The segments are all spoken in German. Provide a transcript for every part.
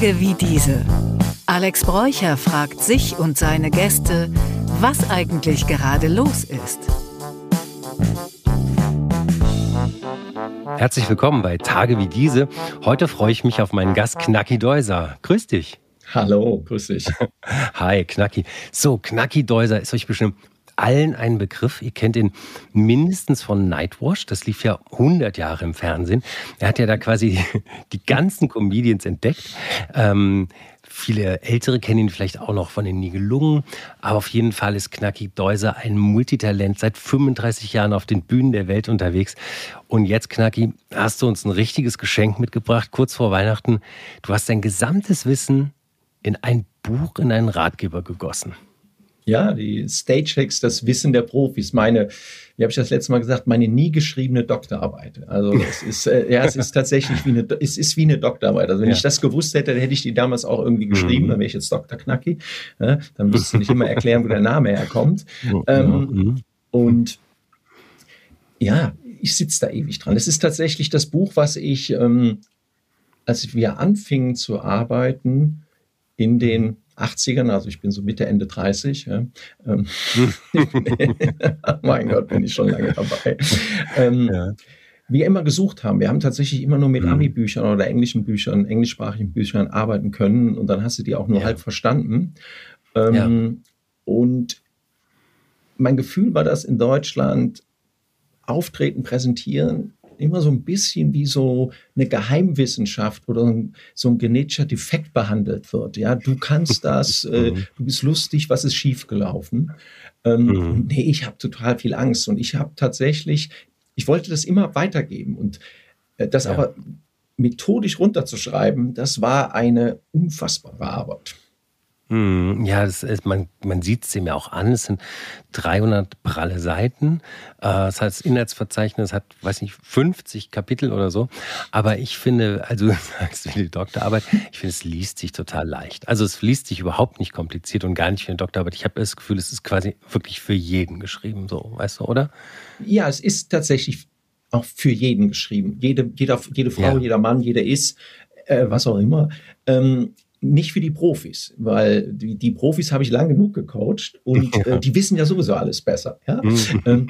Tage wie diese. Alex Bräucher fragt sich und seine Gäste, was eigentlich gerade los ist. Herzlich willkommen bei Tage wie diese. Heute freue ich mich auf meinen Gast Knacki Deuser. Grüß dich. Hallo, grüß dich. Hi, Knacki. So, Knacki Deuser ist euch bestimmt allen ein Begriff. Ihr kennt ihn mindestens von Nightwash. Das lief ja 100 Jahre im Fernsehen. Er hat ja da quasi die ganzen Comedians entdeckt. Ähm, Viele Ältere kennen ihn vielleicht auch noch von den Nibelungen, aber auf jeden Fall ist Knacki Deuser ein Multitalent, seit 35 Jahren auf den Bühnen der Welt unterwegs. Und jetzt, Knacki, hast du uns ein richtiges Geschenk mitgebracht, kurz vor Weihnachten. Du hast dein gesamtes Wissen in ein Buch, in einen Ratgeber gegossen. Ja, die Stage Hacks, das Wissen der Profis, meine, wie habe ich das letzte Mal gesagt, meine nie geschriebene Doktorarbeit. Also es ist, äh, ja, es ist tatsächlich wie eine, es ist wie eine Doktorarbeit. Also wenn ja. ich das gewusst hätte, dann hätte ich die damals auch irgendwie geschrieben, mhm. dann wäre ich jetzt Dr. Knacki. Ja, dann müsste ich nicht immer erklären, wo der Name herkommt. Ähm, mhm. Und ja, ich sitze da ewig dran. Es ist tatsächlich das Buch, was ich, ähm, als wir anfingen zu arbeiten, in den 80ern, also ich bin so Mitte, Ende 30. Ja. Ähm, mein Gott, bin ich schon lange dabei. Ähm, ja. Wir immer gesucht haben. Wir haben tatsächlich immer nur mit mhm. Ami-Büchern oder englischen Büchern, englischsprachigen Büchern arbeiten können und dann hast du die auch nur ja. halb verstanden. Ähm, ja. Und mein Gefühl war, dass in Deutschland Auftreten, Präsentieren immer so ein bisschen wie so eine Geheimwissenschaft oder so ein genetischer Defekt behandelt wird. Ja, du kannst das, äh, mhm. du bist lustig, was ist schiefgelaufen? Ähm, mhm. Nee, ich habe total viel Angst und ich habe tatsächlich, ich wollte das immer weitergeben und äh, das ja. aber methodisch runterzuschreiben, das war eine unfassbare Arbeit. Hm, ja, das ist, man, man sieht es ihm ja auch an. Es sind 300 pralle Seiten. Äh, das heißt, das Inhaltsverzeichnis hat, weiß nicht, 50 Kapitel oder so. Aber ich finde, also du sagst wie die Doktorarbeit, ich finde, es liest sich total leicht. Also es liest sich überhaupt nicht kompliziert und gar nicht wie eine Doktorarbeit. Ich habe das Gefühl, es ist quasi wirklich für jeden geschrieben, so, weißt du, oder? Ja, es ist tatsächlich auch für jeden geschrieben. Jede, jeder, jede Frau, ja. jeder Mann, jeder ist, äh, was auch immer. Ähm, nicht für die Profis, weil die, die Profis habe ich lang genug gecoacht und ja. äh, die wissen ja sowieso alles besser. Ja? Mhm. ähm,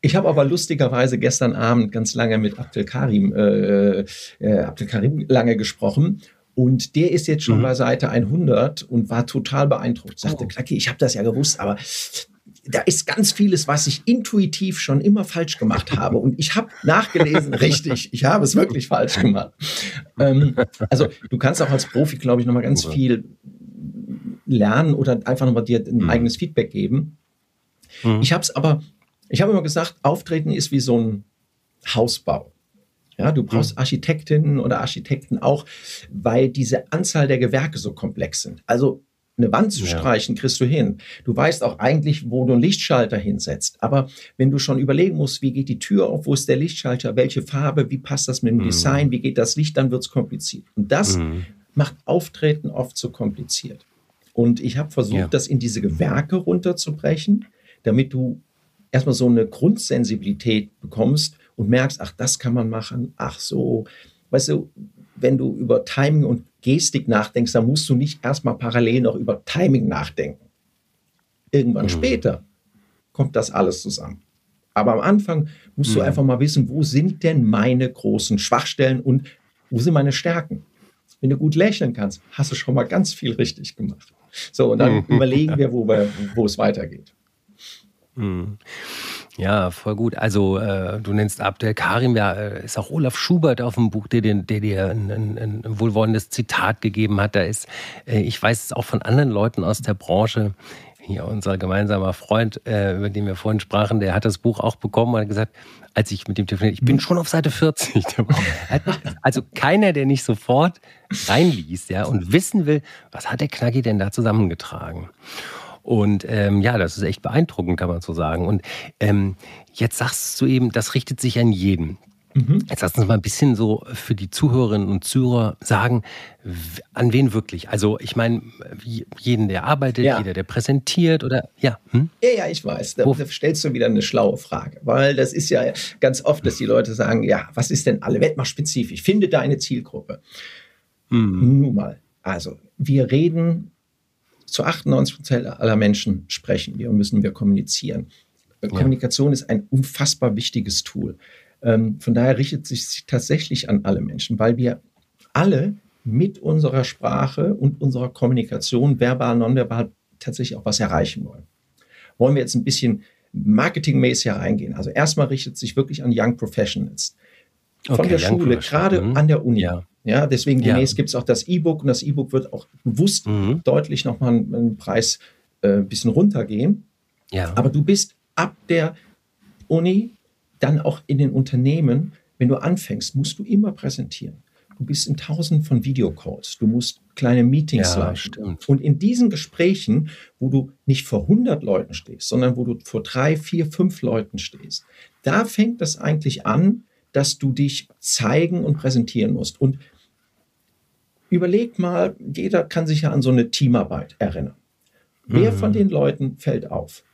ich habe aber lustigerweise gestern Abend ganz lange mit Abdel Karim, äh, äh, Abdel Karim lange gesprochen und der ist jetzt schon mhm. bei Seite 100 und war total beeindruckt. Sagte, oh. ich habe das ja gewusst, aber da ist ganz vieles, was ich intuitiv schon immer falsch gemacht habe. Und ich habe nachgelesen, richtig, ich habe es wirklich falsch gemacht. Ähm, also du kannst auch als Profi, glaube ich, nochmal ganz viel lernen oder einfach nochmal dir ein mhm. eigenes Feedback geben. Mhm. Ich habe es aber, ich habe immer gesagt, Auftreten ist wie so ein Hausbau. Ja, du brauchst mhm. Architektinnen oder Architekten auch, weil diese Anzahl der Gewerke so komplex sind. Also eine Wand zu ja. streichen, kriegst du hin. Du weißt auch eigentlich, wo du einen Lichtschalter hinsetzt. Aber wenn du schon überlegen musst, wie geht die Tür auf, wo ist der Lichtschalter, welche Farbe, wie passt das mit dem mhm. Design, wie geht das Licht, dann wird es kompliziert. Und das mhm. macht Auftreten oft so kompliziert. Und ich habe versucht, ja. das in diese Gewerke runterzubrechen, damit du erstmal so eine Grundsensibilität bekommst und merkst, ach, das kann man machen, ach so. Weißt du, wenn du über Timing und Gestik nachdenkst, dann musst du nicht erstmal parallel noch über Timing nachdenken. Irgendwann mhm. später kommt das alles zusammen. Aber am Anfang musst mhm. du einfach mal wissen, wo sind denn meine großen Schwachstellen und wo sind meine Stärken? Wenn du gut lächeln kannst, hast du schon mal ganz viel richtig gemacht. So, und dann mhm. überlegen wir, wo, wir, wo es weitergeht. Mhm. Ja, voll gut. Also äh, du nennst Abdel Karim, ja, äh, ist auch Olaf Schubert auf dem Buch, der, der, der dir ein, ein, ein, wohlwollendes Zitat gegeben hat. Da ist, äh, ich weiß es auch von anderen Leuten aus der Branche, hier unser gemeinsamer Freund, äh, über den wir vorhin sprachen, der hat das Buch auch bekommen und hat gesagt, als ich mit dem telefoniert, ich bin schon auf Seite 40. also keiner, der nicht sofort reinliest, ja, und wissen will, was hat der Knacki denn da zusammengetragen? Und ähm, ja, das ist echt beeindruckend, kann man so sagen. Und ähm, jetzt sagst du eben, das richtet sich an jeden. Mhm. Jetzt lass uns mal ein bisschen so für die Zuhörerinnen und Zuhörer sagen, an wen wirklich? Also ich meine, jeden, der arbeitet, ja. jeder, der präsentiert oder ja. Hm? Ja, ja, ich weiß. Da, da, stellst du wieder eine schlaue Frage, weil das ist ja ganz oft, dass die Leute sagen, ja, was ist denn alle Wettmachspezifisch? Finde deine Zielgruppe. Mhm. Nun mal, Also, wir reden zu 98 Prozent aller Menschen sprechen wir und müssen wir kommunizieren. Ja. Kommunikation ist ein unfassbar wichtiges Tool. Ähm, von daher richtet sich sich tatsächlich an alle Menschen, weil wir alle mit unserer Sprache und unserer Kommunikation, verbal, nonverbal, tatsächlich auch was erreichen wollen. Wollen wir jetzt ein bisschen marketingmäßig reingehen? Also erstmal richtet sich wirklich an Young Professionals. Von okay, der Schule, gerade mhm. an der Uni. Ja. Ja deswegen demnächst ja. gibt es auch das E-Book und das E-Book wird auch bewusst mhm. deutlich nochmal einen Preis äh, ein bisschen runtergehen. Ja. Aber du bist ab der Uni, dann auch in den Unternehmen, wenn du anfängst, musst du immer präsentieren. Du bist in tausend von Videocalls. Du musst kleine Meetings ja, leiten. Und in diesen Gesprächen, wo du nicht vor 100 Leuten stehst, sondern wo du vor drei, vier, fünf Leuten stehst, da fängt das eigentlich an, dass du dich zeigen und präsentieren musst. Und überleg mal, jeder kann sich ja an so eine Teamarbeit erinnern. Mhm. Wer von den Leuten fällt auf?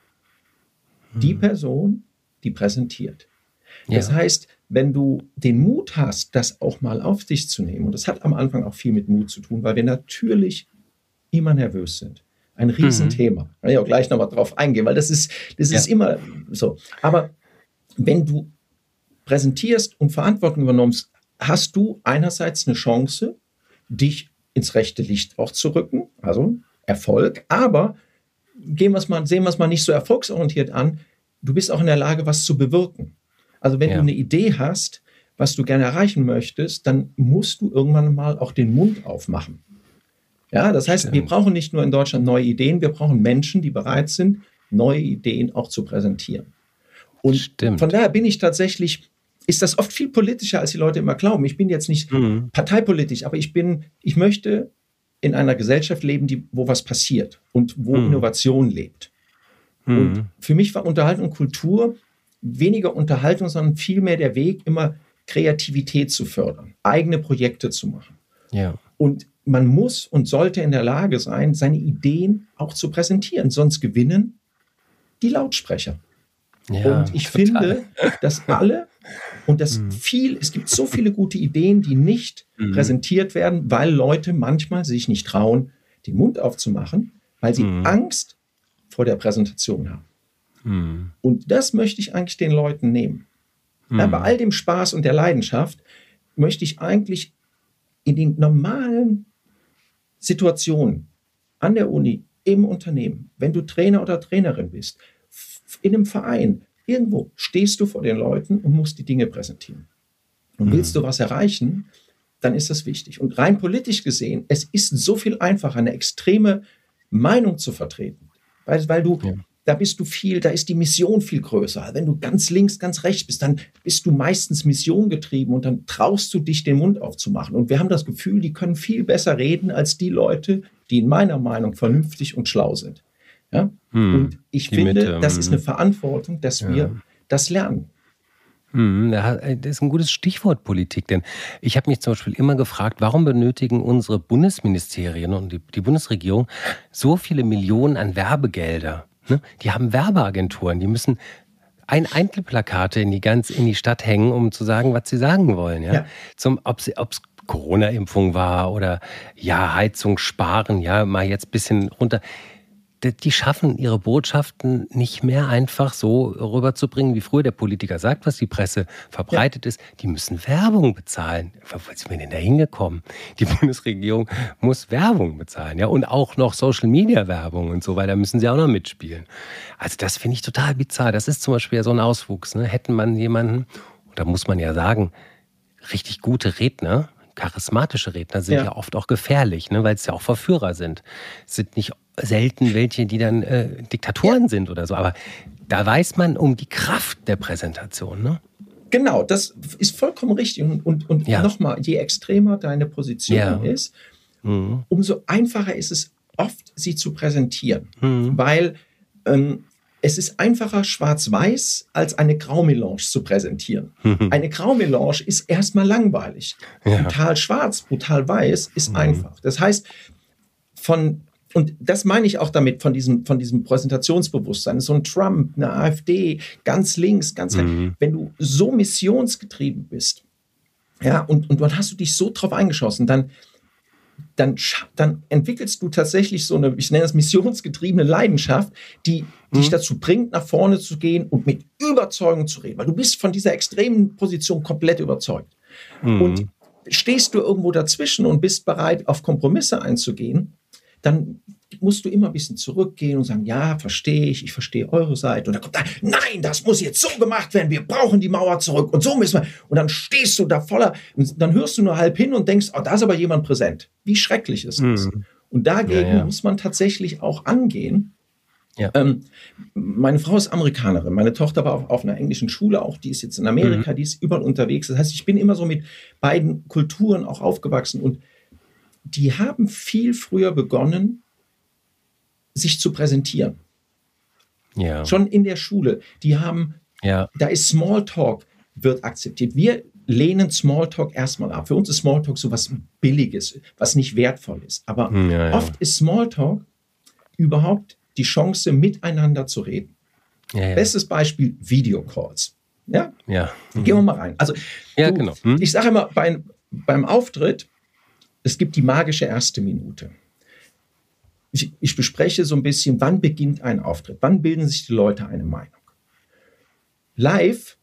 Die mhm. Person, die präsentiert. Das ja. heißt, wenn du den Mut hast, das auch mal auf dich zu nehmen, und das hat am Anfang auch viel mit Mut zu tun, weil wir natürlich immer nervös sind. Ein Riesenthema. Mhm. Kann ich auch gleich nochmal drauf eingehen, weil das ist, das ja. ist immer so. Aber wenn du präsentierst und Verantwortung übernimmst, hast du einerseits eine Chance, dich ins rechte Licht auch zu rücken, also Erfolg, aber gehen wir's mal, sehen wir es mal nicht so erfolgsorientiert an, du bist auch in der Lage, was zu bewirken. Also wenn ja. du eine Idee hast, was du gerne erreichen möchtest, dann musst du irgendwann mal auch den Mund aufmachen. Ja, das heißt, Stimmt. wir brauchen nicht nur in Deutschland neue Ideen, wir brauchen Menschen, die bereit sind, neue Ideen auch zu präsentieren. Und Stimmt. von daher bin ich tatsächlich, ist das oft viel politischer, als die Leute immer glauben. Ich bin jetzt nicht mhm. parteipolitisch, aber ich bin, ich möchte in einer Gesellschaft leben, die, wo was passiert und wo mhm. Innovation lebt. Mhm. Und für mich war Unterhaltung und Kultur weniger Unterhaltung, sondern vielmehr der Weg, immer Kreativität zu fördern, eigene Projekte zu machen. Ja. Und man muss und sollte in der Lage sein, seine Ideen auch zu präsentieren, sonst gewinnen die Lautsprecher. Ja, und ich total. finde, dass alle und das mhm. viel, es gibt so viele gute Ideen, die nicht mhm. präsentiert werden, weil Leute manchmal sich nicht trauen, den Mund aufzumachen, weil sie mhm. Angst vor der Präsentation haben. Mhm. Und das möchte ich eigentlich den Leuten nehmen. Mhm. Ja, bei all dem Spaß und der Leidenschaft möchte ich eigentlich in den normalen Situationen an der Uni, im Unternehmen, wenn du Trainer oder Trainerin bist, in einem Verein, irgendwo stehst du vor den Leuten und musst die Dinge präsentieren. Und mhm. willst du was erreichen, dann ist das wichtig. Und rein politisch gesehen, es ist so viel einfacher, eine extreme Meinung zu vertreten. Weil, weil du ja da bist du viel, da ist die Mission viel größer. Wenn du ganz links, ganz rechts bist, dann bist du meistens missiongetrieben und dann traust du dich, den Mund aufzumachen. Und wir haben das Gefühl, die können viel besser reden als die Leute, die in meiner Meinung vernünftig und schlau sind. Ja? Hm, und ich finde, Mitte, das ist eine hm. Verantwortung, dass ja. wir das lernen. Hm, das ist ein gutes Stichwort Politik, denn ich habe mich zum Beispiel immer gefragt, warum benötigen unsere Bundesministerien und die, die Bundesregierung so viele Millionen an Werbegelder? Ne? Die haben Werbeagenturen, die müssen ein Einzelplakate in die ganz in die Stadt hängen, um zu sagen, was sie sagen wollen. Ja? ja. Zum, ob es Corona-Impfung war oder ja, Heizung sparen, ja, mal jetzt ein bisschen runter die schaffen ihre Botschaften nicht mehr einfach so rüberzubringen, wie früher der Politiker sagt, was die Presse verbreitet ja. ist. Die müssen Werbung bezahlen. Wo sind wir denn da hingekommen? Die Bundesregierung muss Werbung bezahlen, ja, und auch noch Social Media Werbung und so weiter müssen sie auch noch mitspielen. Also das finde ich total bizarr. Das ist zum Beispiel ja so ein Auswuchs. Ne? Hätten man jemanden, da muss man ja sagen, richtig gute Redner, charismatische Redner sind ja, ja oft auch gefährlich, ne, weil es ja auch Verführer sind. Es sind nicht selten welche, die dann äh, Diktatoren ja. sind oder so. Aber da weiß man um die Kraft der Präsentation. Ne? Genau, das ist vollkommen richtig. Und, und, und ja. nochmal, je extremer deine Position ja. ist, mhm. umso einfacher ist es oft, sie zu präsentieren. Mhm. Weil ähm, es ist einfacher schwarz-weiß als eine Graumelange zu präsentieren. Mhm. Eine Graumelange ist erstmal langweilig. Ja. Brutal schwarz, brutal weiß ist mhm. einfach. Das heißt, von und das meine ich auch damit von diesem, von diesem Präsentationsbewusstsein. So ein Trump, eine AfD, ganz links, ganz mhm. Wenn du so missionsgetrieben bist, ja, und, und dann hast du dich so drauf eingeschossen, dann dann, dann entwickelst du tatsächlich so eine, ich nenne das missionsgetriebene Leidenschaft, die mhm. dich dazu bringt, nach vorne zu gehen und mit Überzeugung zu reden, weil du bist von dieser extremen Position komplett überzeugt. Mhm. Und stehst du irgendwo dazwischen und bist bereit, auf Kompromisse einzugehen, dann musst du immer ein bisschen zurückgehen und sagen, ja, verstehe ich, ich verstehe eure Seite. Und dann kommt da, nein, das muss jetzt so gemacht werden, wir brauchen die Mauer zurück und so müssen wir. Und dann stehst du da voller, und dann hörst du nur halb hin und denkst, oh, da ist aber jemand präsent. Wie schrecklich ist das? Mhm. Und dagegen ja, ja. muss man tatsächlich auch angehen. Ja. Ähm, meine Frau ist Amerikanerin, meine Tochter war auf, auf, einer englischen Schule, auch die ist jetzt in Amerika, mhm. die ist überall unterwegs. Das heißt, ich bin immer so mit beiden Kulturen auch aufgewachsen und die haben viel früher begonnen, sich zu präsentieren. Ja. Schon in der Schule. Die haben, ja. da ist Smalltalk, wird akzeptiert. Wir lehnen Smalltalk erstmal ab. Für uns ist Smalltalk so was Billiges, was nicht wertvoll ist. Aber hm, ja, oft ist Smalltalk überhaupt die Chance, miteinander zu reden. Bestes Beispiel: Videocalls. Ja? Ja. Mhm. Gehen wir mal rein. Also, ja, du, genau. Hm? ich sage immer, bei, beim Auftritt, es gibt die magische erste Minute ich, ich bespreche so ein bisschen, wann beginnt ein Auftritt, wann bilden sich die Leute eine Meinung. Live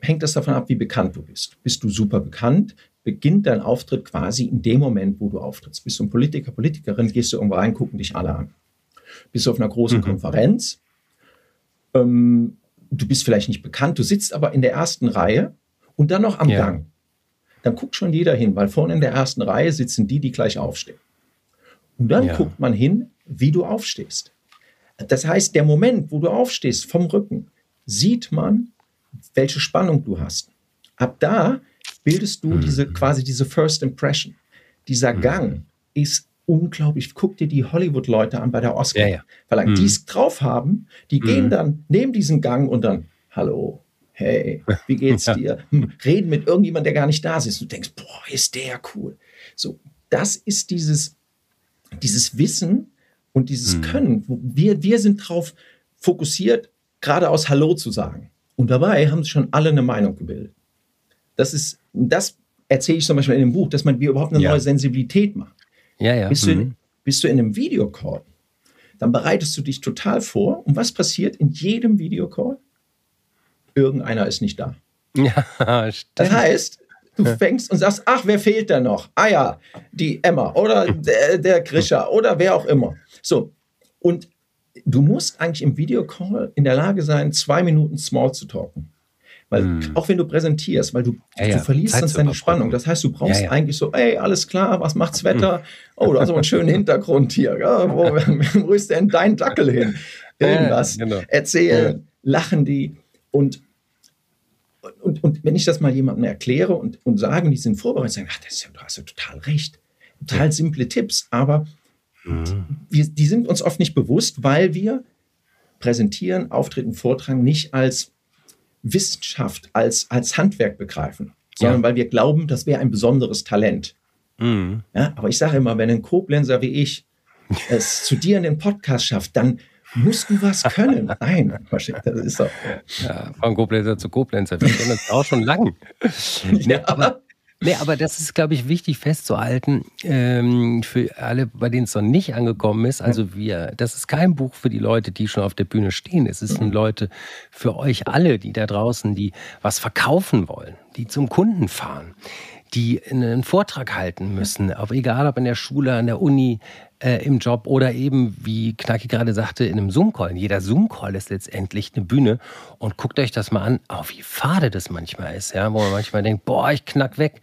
hängt das davon ab, wie bekannt du bist. Bist du super bekannt, beginnt dein Auftritt quasi in dem Moment, wo du auftrittst. Bist du ein Politiker, Politikerin, gehst du irgendwo rein, gucken dich alle an. Bist du auf einer großen mhm. Konferenz, ähm, du bist vielleicht nicht bekannt, du sitzt aber in der ersten Reihe und dann noch am ja. Gang. Dann guckt schon jeder hin, weil vorne in der ersten Reihe sitzen die, die gleich aufstehen. Und dann ja. guckt man hin, wie du aufstehst. Das heißt, der Moment, wo du aufstehst vom Rücken, sieht man, welche Spannung du hast. Ab da bildest du mhm. diese quasi diese First Impression. Dieser mhm. Gang ist unglaublich. Guck dir die Hollywood-Leute an bei der Oscar. Ja, ja. Weil mhm. die es drauf haben, die mhm. gehen dann, nehmen diesen Gang und dann, hallo, hey, wie geht's ja. dir? Hm, reden mit irgendjemandem, der gar nicht da ist. Du denkst, boah, ist der cool. So, das ist dieses, dieses Wissen und dieses mhm. Können, wir, wir sind darauf fokussiert, geradeaus Hallo zu sagen. Und dabei haben sich schon alle eine Meinung gebildet. Das ist, das erzähle ich zum Beispiel in dem Buch, dass man wir überhaupt eine ja. neue Sensibilität macht. Ja, ja. Bist, mhm. du in, mhm. bist du in einem Videocall, dann bereitest du dich total vor. Und was passiert in jedem Videocall? Irgendeiner ist nicht da. Ja, stimmt. Das heißt, Du fängst und sagst, ach, wer fehlt denn noch? Ah ja, die Emma oder der, der Grisha oder wer auch immer. So, und du musst eigentlich im Videocall in der Lage sein, zwei Minuten small zu talken. Weil hm. auch wenn du präsentierst, weil du, ja, ja. du verlierst Zeit sonst deine Spannung. Das heißt, du brauchst ja, eigentlich so, ey, alles klar, was macht's Wetter? Hm. Oh, du hast aber einen schönen Hintergrund hier. Ja, wo, wo ist denn dein Dackel hin? Irgendwas. Genau. Erzählen, lachen die. Und und, und wenn ich das mal jemandem erkläre und, und sage, und die sind vorbereitet, sagen, ach, das ist ja, du hast ja total recht. Total simple Tipps, aber mhm. wir, die sind uns oft nicht bewusst, weil wir präsentieren, auftreten, vortragen nicht als Wissenschaft, als, als Handwerk begreifen, sondern ja. weil wir glauben, das wäre ein besonderes Talent. Mhm. Ja, aber ich sage immer, wenn ein Koblenzer wie ich es zu dir in den Podcast schafft, dann musst du was können. Nein, das ist doch. Ja, von Koblenzer zu Koblenzer. Wir kennen uns auch schon lang. ja. aber, nee, aber das ist, glaube ich, wichtig festzuhalten ähm, für alle, bei denen es noch nicht angekommen ist. Also wir, das ist kein Buch für die Leute, die schon auf der Bühne stehen. Es ist ein Leute für euch alle, die da draußen, die was verkaufen wollen, die zum Kunden fahren die einen Vortrag halten müssen, auf, egal ob in der Schule, an der Uni, äh, im Job oder eben, wie Knacki gerade sagte, in einem Zoom-Call. Jeder Zoom-Call ist letztendlich eine Bühne. Und guckt euch das mal an, oh, wie fade das manchmal ist, ja, wo man manchmal denkt, boah, ich knack weg.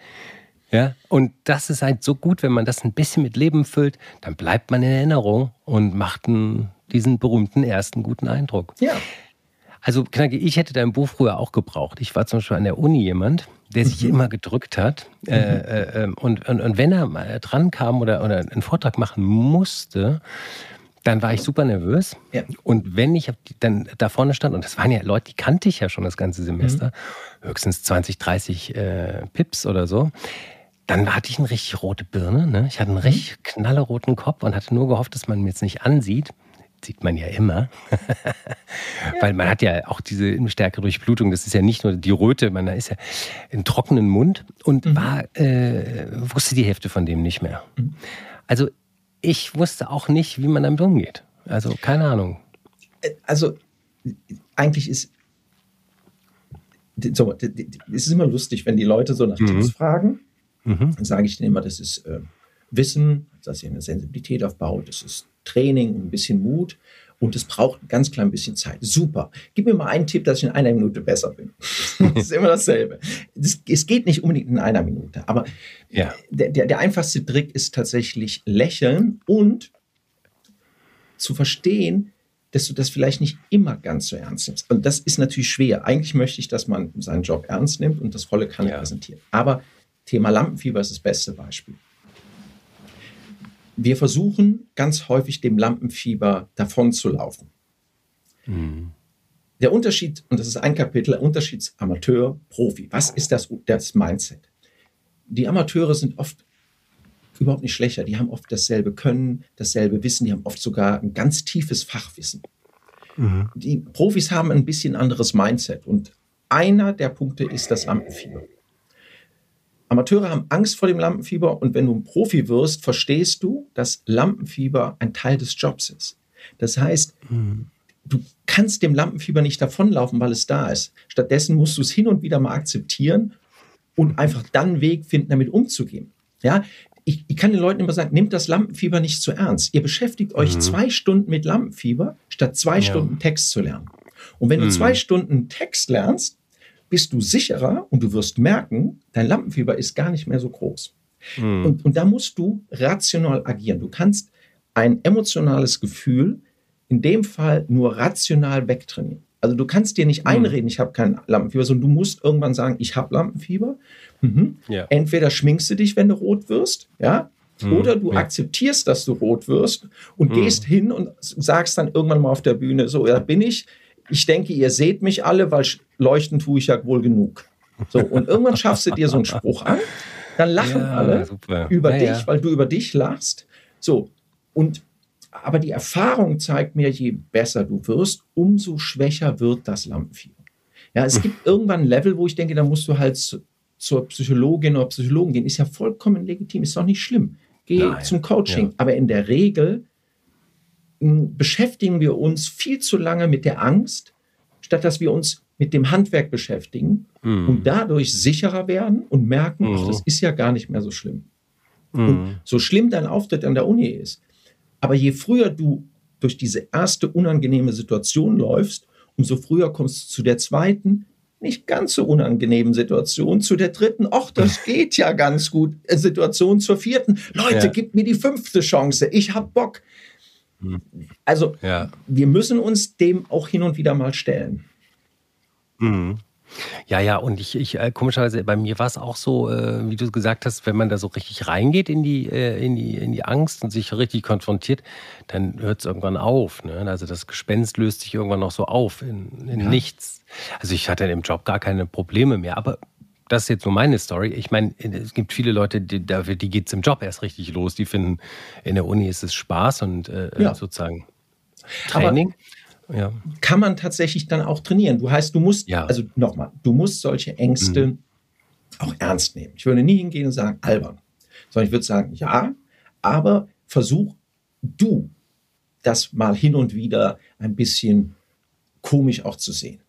Ja, und das ist halt so gut, wenn man das ein bisschen mit Leben füllt, dann bleibt man in Erinnerung und macht einen, diesen berühmten ersten guten Eindruck. Ja. Also, Knacki, ich hätte dein Buch früher auch gebraucht. Ich war zum Beispiel an der Uni jemand, der sich mhm. immer gedrückt hat. Mhm. Äh, äh, und, und, und, wenn er mal dran kam oder, oder einen Vortrag machen musste, dann war ich super nervös. Ja. Und wenn ich dann da vorne stand, und das waren ja Leute, die kannte ich ja schon das ganze Semester, mhm. höchstens 20, 30 äh, Pips oder so, dann hatte ich eine richtig rote Birne. Ne? Ich hatte einen mhm. richtig knalleroten Kopf und hatte nur gehofft, dass man mir jetzt nicht ansieht. Sieht man ja immer. Weil man hat ja auch diese stärkere Durchblutung. Das ist ja nicht nur die Röte, man ist ja einen trockenen Mund und mhm. war, äh, wusste die Hälfte von dem nicht mehr. Mhm. Also ich wusste auch nicht, wie man damit umgeht. Also keine Ahnung. Also eigentlich ist so, es ist immer lustig, wenn die Leute so nach mhm. Tipps fragen. Mhm. Dann sage ich denen immer, das ist äh, Wissen, dass ihr eine Sensibilität aufbaut, das ist Training, ein bisschen Mut und es braucht ein ganz klein bisschen Zeit. Super. Gib mir mal einen Tipp, dass ich in einer Minute besser bin. das ist immer dasselbe. Es geht nicht unbedingt in einer Minute, aber ja. der, der, der einfachste Trick ist tatsächlich lächeln und zu verstehen, dass du das vielleicht nicht immer ganz so ernst nimmst. Und das ist natürlich schwer. Eigentlich möchte ich, dass man seinen Job ernst nimmt und das volle Kanne ja. präsentiert. Aber Thema Lampenfieber ist das beste Beispiel. Wir versuchen ganz häufig dem Lampenfieber davonzulaufen. Mhm. Der Unterschied, und das ist ein Kapitel, Unterschied Amateur, Profi. Was ist das, das Mindset? Die Amateure sind oft überhaupt nicht schlechter. Die haben oft dasselbe Können, dasselbe Wissen, die haben oft sogar ein ganz tiefes Fachwissen. Mhm. Die Profis haben ein bisschen anderes Mindset und einer der Punkte ist das Lampenfieber. Amateure haben Angst vor dem Lampenfieber und wenn du ein Profi wirst, verstehst du, dass Lampenfieber ein Teil des Jobs ist. Das heißt, mhm. du kannst dem Lampenfieber nicht davonlaufen, weil es da ist. Stattdessen musst du es hin und wieder mal akzeptieren und einfach dann einen Weg finden, damit umzugehen. Ja, ich, ich, kann den Leuten immer sagen, nehmt das Lampenfieber nicht zu ernst. Ihr beschäftigt euch mhm. zwei Stunden mit Lampenfieber, statt zwei ja. Stunden Text zu lernen. Und wenn mhm. du zwei Stunden Text lernst, bist du sicherer und du wirst merken, dein Lampenfieber ist gar nicht mehr so groß. Mhm. Und, und da musst du rational agieren. Du kannst ein emotionales Gefühl in dem Fall nur rational wegtrainieren. Also du kannst dir nicht mhm. einreden, ich habe kein Lampenfieber, sondern du musst irgendwann sagen, ich habe Lampenfieber. Mhm. Ja. Entweder schminkst du dich, wenn du rot wirst, ja, mhm. oder du ja. akzeptierst, dass du rot wirst und mhm. gehst hin und sagst dann irgendwann mal auf der Bühne, so, ja, bin ich. Ich denke, ihr seht mich alle, weil leuchten tue ich ja wohl genug. So, und irgendwann schaffst du dir so einen Spruch an, dann lachen ja, alle super. über dich, weil du über dich lachst. So, und aber die Erfahrung zeigt mir, je besser du wirst, umso schwächer wird das Lampenfieber. Ja, es gibt irgendwann ein Level, wo ich denke, da musst du halt zu, zur Psychologin oder Psychologen gehen. Ist ja vollkommen legitim, ist doch nicht schlimm. Geh Nein. zum Coaching. Ja. Aber in der Regel hm, beschäftigen wir uns viel zu lange mit der Angst, statt dass wir uns mit dem Handwerk beschäftigen mhm. und dadurch sicherer werden und merken, mhm. ach, das ist ja gar nicht mehr so schlimm. Mhm. Und so schlimm dein Auftritt an der Uni ist, aber je früher du durch diese erste unangenehme Situation läufst, umso früher kommst du zu der zweiten, nicht ganz so unangenehmen Situation, zu der dritten, ach, das geht ja ganz gut, äh, Situation zur vierten. Leute, ja. gib mir die fünfte Chance, ich hab Bock. Hm. Also, ja. wir müssen uns dem auch hin und wieder mal stellen. Mhm. Ja, ja, und ich, ich äh, komischerweise, bei mir war es auch so, äh, wie du gesagt hast, wenn man da so richtig reingeht in die, äh, in die, in die Angst und sich richtig konfrontiert, dann hört es irgendwann auf. Ne? Also das Gespenst löst sich irgendwann noch so auf in, in ja. nichts. Also ich hatte im Job gar keine Probleme mehr, aber das ist jetzt nur meine Story. Ich meine, es gibt viele Leute, die, die geht es im Job erst richtig los. Die finden, in der Uni ist es Spaß und äh, ja. sozusagen Training. Aber ja. kann man tatsächlich dann auch trainieren. Du heißt, du musst, ja. also nochmal, du musst solche Ängste mhm. auch ernst nehmen. Ich würde nie hingehen und sagen, albern, sondern ich würde sagen, ja, aber versuch du das mal hin und wieder ein bisschen komisch auch zu sehen.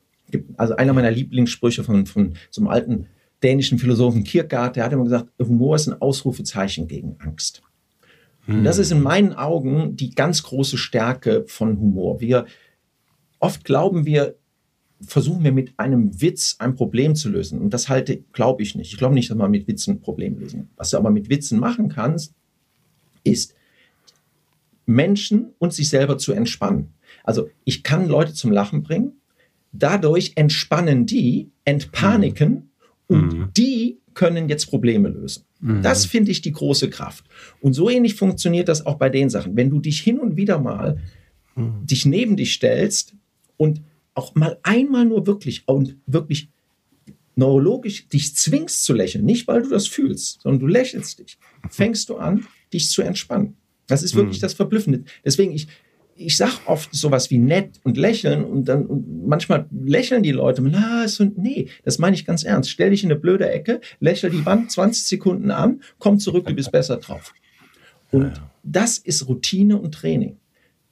Also einer meiner Lieblingssprüche von, von so einem alten dänischen Philosophen Kierkegaard, der hat immer gesagt, Humor ist ein Ausrufezeichen gegen Angst. Und das hm. ist in meinen Augen die ganz große Stärke von Humor. Wir Oft glauben wir, versuchen wir mit einem Witz ein Problem zu lösen. Und das halte, glaube ich nicht. Ich glaube nicht, dass man mit Witzen ein Problem lösen. Was du aber mit Witzen machen kannst, ist Menschen und sich selber zu entspannen. Also ich kann Leute zum Lachen bringen, dadurch entspannen die, entpaniken mhm. Und mhm. die können jetzt Probleme lösen. Mhm. Das finde ich die große Kraft. Und so ähnlich funktioniert das auch bei den Sachen. Wenn du dich hin und wieder mal mhm. dich neben dich stellst und auch mal einmal nur wirklich und wirklich neurologisch dich zwingst zu lächeln, nicht weil du das fühlst, sondern du lächelst dich, fängst du an, dich zu entspannen. Das ist wirklich mhm. das Verblüffende. Deswegen, ich, ich sag oft sowas wie nett und lächeln und dann und manchmal lächeln die Leute, na, so, nee, das meine ich ganz ernst. Stell dich in eine blöde Ecke, lächel die Wand 20 Sekunden an, komm zurück, du bist besser drauf. Und das ist Routine und Training.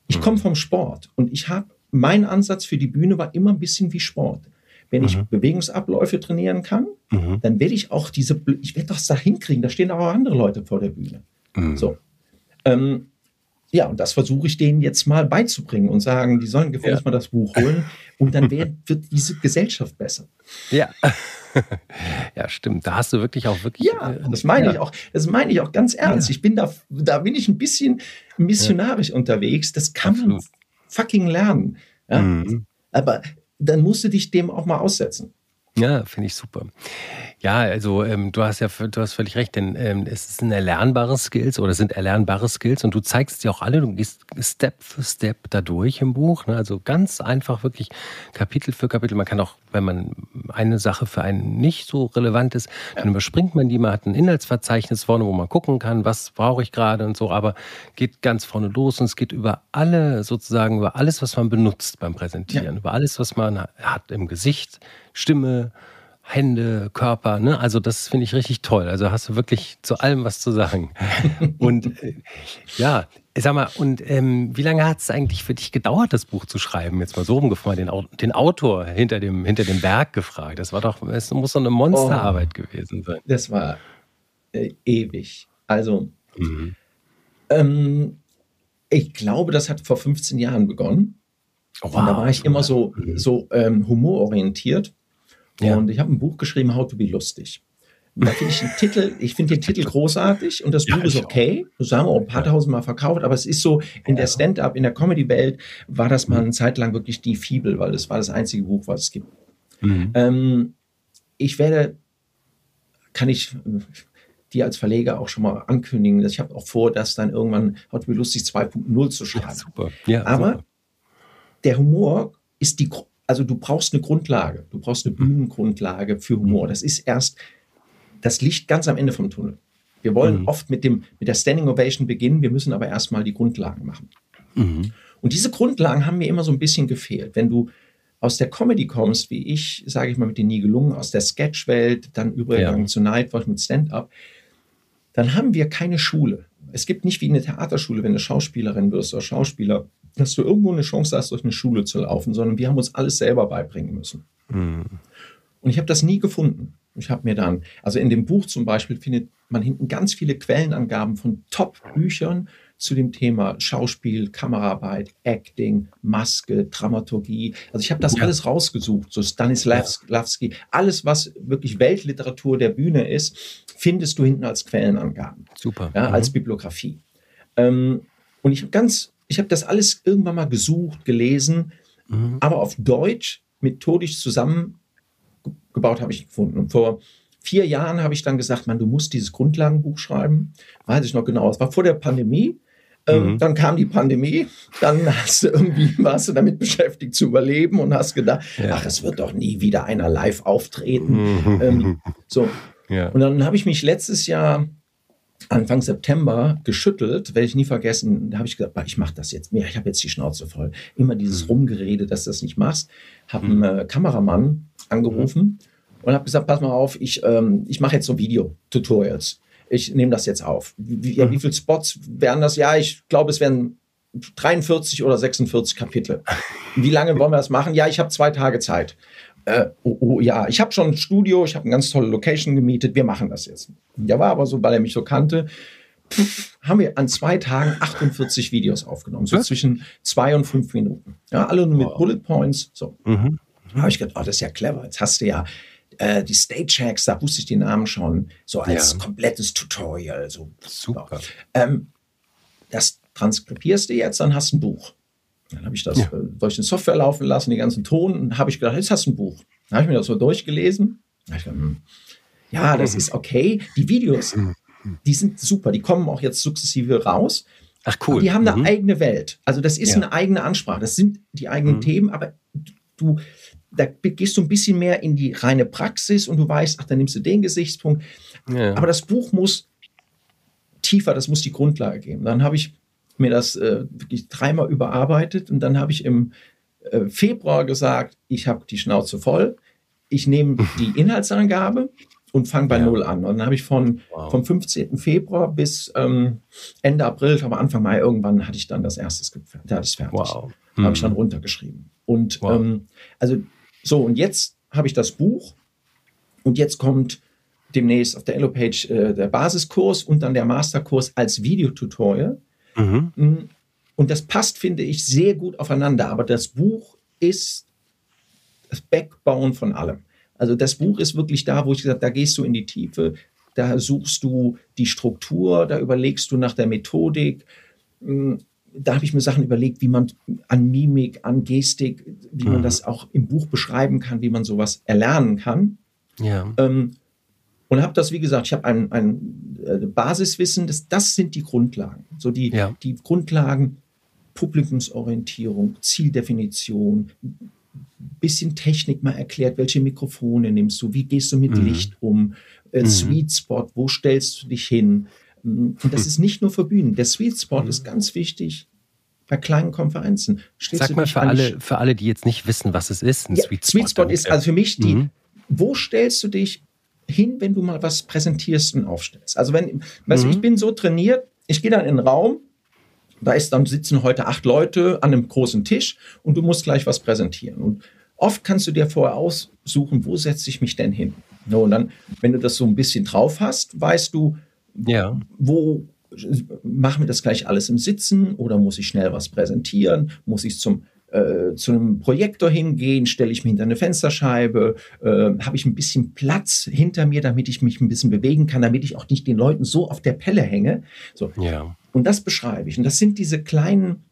Ich komme vom Sport und ich habe, mein Ansatz für die Bühne war immer ein bisschen wie Sport. Wenn ich mhm. Bewegungsabläufe trainieren kann, mhm. dann werde ich auch diese, ich werde das da hinkriegen. Da stehen auch andere Leute vor der Bühne. Mhm. So. Ähm, ja, und das versuche ich denen jetzt mal beizubringen und sagen, die sollen gefälligst ja. mal das Buch holen und dann wird, wird diese Gesellschaft besser. Ja. ja, stimmt. Da hast du wirklich auch wirklich. Ja, äh, das meine ja. ich auch. Das meine ich auch ganz ernst. Ja. Ich bin da, da bin ich ein bisschen missionarisch unterwegs. Das kann Absolut. man fucking lernen. Mhm. Aber dann musst du dich dem auch mal aussetzen. Ja, finde ich super. Ja, also ähm, du hast ja du hast völlig recht, denn ähm, es ist ein erlernbares Skills oder sind erlernbare Skills und du zeigst sie auch alle, du gehst Step für Step dadurch im Buch. Ne? Also ganz einfach wirklich Kapitel für Kapitel. Man kann auch, wenn man eine Sache für einen nicht so relevant ist, dann überspringt man die, man hat ein Inhaltsverzeichnis vorne, wo man gucken kann, was brauche ich gerade und so, aber geht ganz vorne los und es geht über alle, sozusagen über alles, was man benutzt beim Präsentieren, ja. über alles, was man hat im Gesicht, Stimme, Hände, Körper. Ne? Also das finde ich richtig toll. Also hast du wirklich zu allem was zu sagen. und äh, ja, sag mal, und ähm, wie lange hat es eigentlich für dich gedauert, das Buch zu schreiben? Jetzt mal so rumgefragt, den, den Autor hinter dem, hinter dem Berg gefragt. Das war doch, es muss doch eine Monsterarbeit oh, gewesen sein. Das war äh, ewig. Also, mhm. ähm, ich glaube, das hat vor 15 Jahren begonnen. Oh, wow. Und da war ich immer so, mhm. so ähm, humororientiert. Ja. Und ich habe ein Buch geschrieben, How to be lustig. da finde ich den Titel, ich finde den Titel großartig und das Buch ja, ist okay. Das haben wir auch ein paar tausend Mal verkauft, aber es ist so, in der Stand-up, in der Comedy-Welt war das mal eine Zeit lang wirklich die Fibel, weil es war das einzige Buch, was es gibt. Mhm. Ähm, ich werde, kann ich dir als Verleger auch schon mal ankündigen, dass ich habe auch vor, das dann irgendwann How to be lustig 2.0 zu schreiben. Ja, super. Ja, aber super. der Humor ist die also du brauchst eine Grundlage, du brauchst eine Bühnengrundlage für Humor. Das ist erst das Licht ganz am Ende vom Tunnel. Wir wollen mhm. oft mit, dem, mit der Standing Ovation beginnen, wir müssen aber erstmal die Grundlagen machen. Mhm. Und diese Grundlagen haben mir immer so ein bisschen gefehlt. Wenn du aus der Comedy kommst, wie ich, sage ich mal, mit den nie gelungen, aus der Sketchwelt, dann übergegangen ja. zu Nightwatch mit Stand-up, dann haben wir keine Schule. Es gibt nicht wie eine Theaterschule, wenn du Schauspielerin wirst oder Schauspieler, dass du irgendwo eine Chance hast, durch eine Schule zu laufen, sondern wir haben uns alles selber beibringen müssen. Mhm. Und ich habe das nie gefunden. Ich habe mir dann, also in dem Buch zum Beispiel findet man hinten ganz viele Quellenangaben von Top-Büchern zu dem Thema Schauspiel, Kameraarbeit, Acting, Maske, Dramaturgie. Also ich habe das ja. alles rausgesucht, so Stanislavski, alles, was wirklich Weltliteratur der Bühne ist, findest du hinten als Quellenangaben. Super. Ja, mhm. Als Bibliografie. Ähm, und ich habe ganz ich habe das alles irgendwann mal gesucht, gelesen, mhm. aber auf Deutsch methodisch zusammengebaut habe ich gefunden. Und vor vier Jahren habe ich dann gesagt, man, du musst dieses Grundlagenbuch schreiben. Weiß ich noch genau. Es war vor der Pandemie. Ähm, mhm. Dann kam die Pandemie, dann hast du irgendwie warst du damit beschäftigt zu überleben und hast gedacht, ja. ach, es wird doch nie wieder einer live auftreten. Mhm. Ähm, so. Ja. Und dann habe ich mich letztes Jahr Anfang September geschüttelt, werde ich nie vergessen. Da habe ich gesagt, ich mache das jetzt. Ich habe jetzt die Schnauze voll. Immer dieses mhm. Rumgerede, dass du das nicht machst. Habe einen mhm. äh, Kameramann angerufen mhm. und habe gesagt, pass mal auf, ich, ähm, ich mache jetzt so Video-Tutorials. Ich nehme das jetzt auf. Wie, ja, wie viele Spots wären das? Ja, ich glaube, es wären 43 oder 46 Kapitel. Wie lange wollen wir das machen? Ja, ich habe zwei Tage Zeit äh, oh, oh, ja, ich habe schon ein Studio, ich habe eine ganz tolle Location gemietet, wir machen das jetzt. Ja, war aber so, weil er mich so kannte, pff, haben wir an zwei Tagen 48 Videos aufgenommen, so Was? zwischen zwei und fünf Minuten. Ja, alle nur mit wow. Bullet Points. So. Mhm. Da habe ich gedacht, oh, das ist ja clever. Jetzt hast du ja äh, die Stage Hacks, da wusste ich den Namen schon, so als ja. komplettes Tutorial. So. Super. Ähm, das transkribierst du jetzt, dann hast du ein Buch. Dann habe ich das ja. äh, durch den Software laufen lassen, die ganzen Ton, und habe ich gedacht, jetzt hast du ein Buch. Dann habe ich mir das so durchgelesen. Gedacht, hm, ja, das ist okay. Die Videos, die sind super, die kommen auch jetzt sukzessive raus. Ach cool. Aber die haben eine mhm. eigene Welt. Also das ist ja. eine eigene Ansprache. Das sind die eigenen mhm. Themen, aber du, da gehst du ein bisschen mehr in die reine Praxis und du weißt, ach, dann nimmst du den Gesichtspunkt. Ja. Aber das Buch muss tiefer, das muss die Grundlage geben. Dann habe ich mir das äh, wirklich dreimal überarbeitet und dann habe ich im äh, Februar gesagt, ich habe die Schnauze voll. Ich nehme die Inhaltsangabe und fange bei ja. Null an. Und dann habe ich von, wow. vom 15. Februar bis ähm, Ende April, aber Anfang Mai irgendwann hatte ich dann das erste. Da hatte ich fertig. Wow. Hm. Habe ich dann runtergeschrieben. Und wow. ähm, also so, und jetzt habe ich das Buch und jetzt kommt demnächst auf der Elo-Page äh, der Basiskurs und dann der Masterkurs als Videotutorial. Mhm. Hm, und das passt, finde ich, sehr gut aufeinander. Aber das Buch ist das Backbone von allem. Also das Buch ist wirklich da, wo ich gesagt, da gehst du in die Tiefe, da suchst du die Struktur, da überlegst du nach der Methodik. Hm, da habe ich mir Sachen überlegt, wie man an Mimik, an Gestik, wie mhm. man das auch im Buch beschreiben kann, wie man sowas erlernen kann. Ja. Ähm, und habe das, wie gesagt, ich habe ein, ein Basiswissen, das, das sind die Grundlagen. So die, ja. die Grundlagen Publikumsorientierung, Zieldefinition, bisschen Technik mal erklärt, welche Mikrofone nimmst du, wie gehst du mit mhm. Licht um, äh, mhm. Sweet Spot, wo stellst du dich hin? Mm, und das ist nicht nur für Bühnen. Der Sweet Spot mhm. ist ganz wichtig bei kleinen Konferenzen. Stellst Sag mal für alle, für alle, die jetzt nicht wissen, was es ist, ein ja, Sweet Spot. Sweet Spot ist also für mich die, mhm. wo stellst du dich hin, wenn du mal was präsentierst und aufstellst? Also wenn, weißt du, ich mhm. bin so trainiert, ich gehe dann in den Raum, da ist dann sitzen heute acht Leute an einem großen Tisch und du musst gleich was präsentieren. Und oft kannst du dir vorher aussuchen, wo setze ich mich denn hin? No, und dann, wenn du das so ein bisschen drauf hast, weißt du, ja. wo machen wir das gleich alles im Sitzen oder muss ich schnell was präsentieren? Muss ich zum äh, zu einem Projektor hingehen, stelle ich mich hinter eine Fensterscheibe, äh, habe ich ein bisschen Platz hinter mir, damit ich mich ein bisschen bewegen kann, damit ich auch nicht den Leuten so auf der Pelle hänge. So. Ja. Und das beschreibe ich. Und das sind diese kleinen,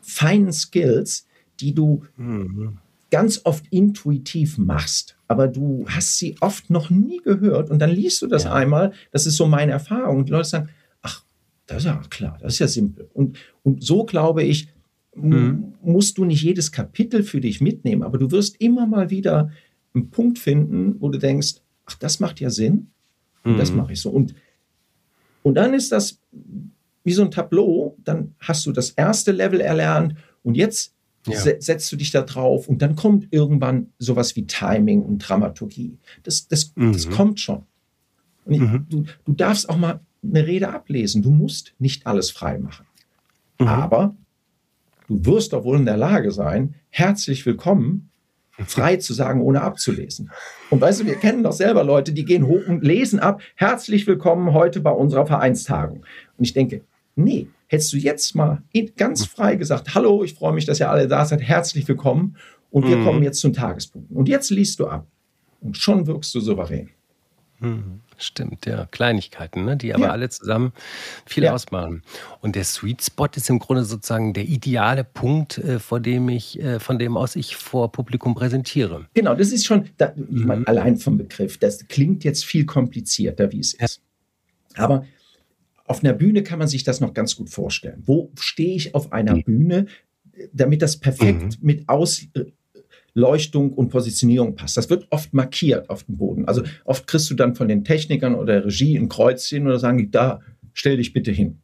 feinen Skills, die du mhm. ganz oft intuitiv machst. Aber du hast sie oft noch nie gehört und dann liest du das ja. einmal. Das ist so meine Erfahrung. Und die Leute sagen, ach, das ist ja klar, das ist ja simpel. Und, und so glaube ich, mhm. musst du nicht jedes Kapitel für dich mitnehmen, aber du wirst immer mal wieder einen Punkt finden, wo du denkst, ach, das macht ja Sinn. Und mhm. das mache ich so. Und, und dann ist das wie so ein Tableau, dann hast du das erste Level erlernt und jetzt ja. setzt du dich da drauf und dann kommt irgendwann sowas wie Timing und Dramaturgie. Das, das, mhm. das kommt schon. Ich, mhm. du, du darfst auch mal eine Rede ablesen. Du musst nicht alles frei machen. Mhm. Aber du wirst doch wohl in der Lage sein, herzlich willkommen, frei zu sagen, ohne abzulesen. Und weißt du, wir kennen doch selber Leute, die gehen hoch und lesen ab, herzlich willkommen heute bei unserer Vereinstagung. Und ich denke, Nee, hättest du jetzt mal ganz frei gesagt, hallo, ich freue mich, dass ihr alle da seid, herzlich willkommen und wir mhm. kommen jetzt zum Tagespunkt. Und jetzt liest du ab und schon wirkst du souverän. Mhm. Stimmt, ja. Kleinigkeiten, ne? die aber ja. alle zusammen viel ja. ausmachen. Und der Sweet Spot ist im Grunde sozusagen der ideale Punkt, äh, vor dem ich, äh, von dem aus ich vor Publikum präsentiere. Genau, das ist schon, da, ich meine, mhm. allein vom Begriff, das klingt jetzt viel komplizierter, wie es ist. Aber auf einer Bühne kann man sich das noch ganz gut vorstellen. Wo stehe ich auf einer mhm. Bühne, damit das perfekt mhm. mit Ausleuchtung und Positionierung passt? Das wird oft markiert auf dem Boden. Also oft kriegst du dann von den Technikern oder der Regie ein Kreuzchen oder sagen die, da stell dich bitte hin.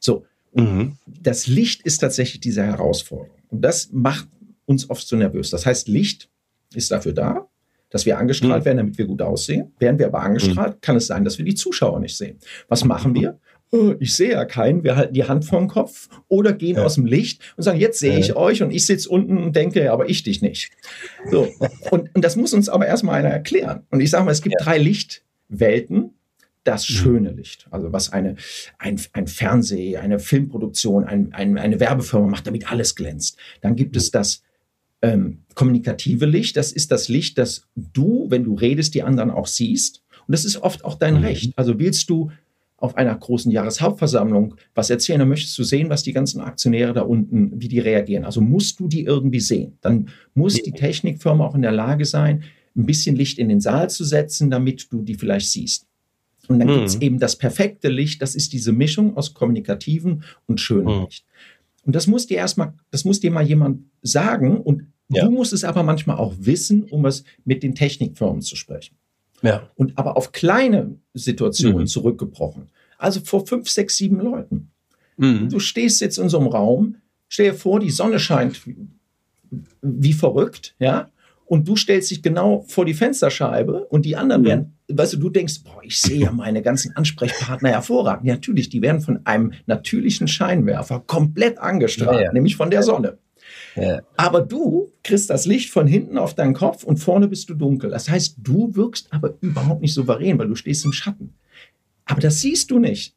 So. Mhm. Das Licht ist tatsächlich diese Herausforderung. Und das macht uns oft so nervös. Das heißt, Licht ist dafür da, dass wir angestrahlt mhm. werden, damit wir gut aussehen. Werden wir aber angestrahlt, mhm. kann es sein, dass wir die Zuschauer nicht sehen. Was machen wir? Oh, ich sehe ja keinen, wir halten die Hand vor den Kopf oder gehen ja. aus dem Licht und sagen, jetzt sehe ich ja. euch und ich sitze unten und denke, aber ich dich nicht. So. Und, und das muss uns aber erstmal einer erklären. Und ich sage mal, es gibt ja. drei Lichtwelten. Das mhm. schöne Licht, also was eine, ein, ein Fernseh, eine Filmproduktion, ein, ein, eine Werbefirma macht, damit alles glänzt. Dann gibt es das ähm, kommunikative Licht. Das ist das Licht, das du, wenn du redest, die anderen auch siehst. Und das ist oft auch dein mhm. Recht. Also willst du auf einer großen Jahreshauptversammlung was erzählen, dann möchtest du sehen, was die ganzen Aktionäre da unten, wie die reagieren. Also musst du die irgendwie sehen. Dann muss die Technikfirma auch in der Lage sein, ein bisschen Licht in den Saal zu setzen, damit du die vielleicht siehst. Und dann mhm. gibt es eben das perfekte Licht, das ist diese Mischung aus kommunikativen und schönem mhm. Licht. Und das muss dir erstmal, das muss dir mal jemand sagen und ja. du musst es aber manchmal auch wissen, um es mit den Technikfirmen zu sprechen. Ja. Und aber auf kleine Situationen mhm. zurückgebrochen. Also vor fünf, sechs, sieben Leuten. Mhm. Du stehst jetzt in so einem Raum, stell dir vor, die Sonne scheint wie, verrückt, ja, und du stellst dich genau vor die Fensterscheibe und die anderen mhm. werden, weißt du, du denkst, boah, ich sehe ja meine ganzen Ansprechpartner hervorragend. Ja, natürlich, die werden von einem natürlichen Scheinwerfer komplett angestrahlt, ja, ja. nämlich von der Sonne. Ja. Aber du kriegst das Licht von hinten auf deinen Kopf und vorne bist du dunkel. Das heißt, du wirkst aber überhaupt nicht souverän, weil du stehst im Schatten. Aber das siehst du nicht.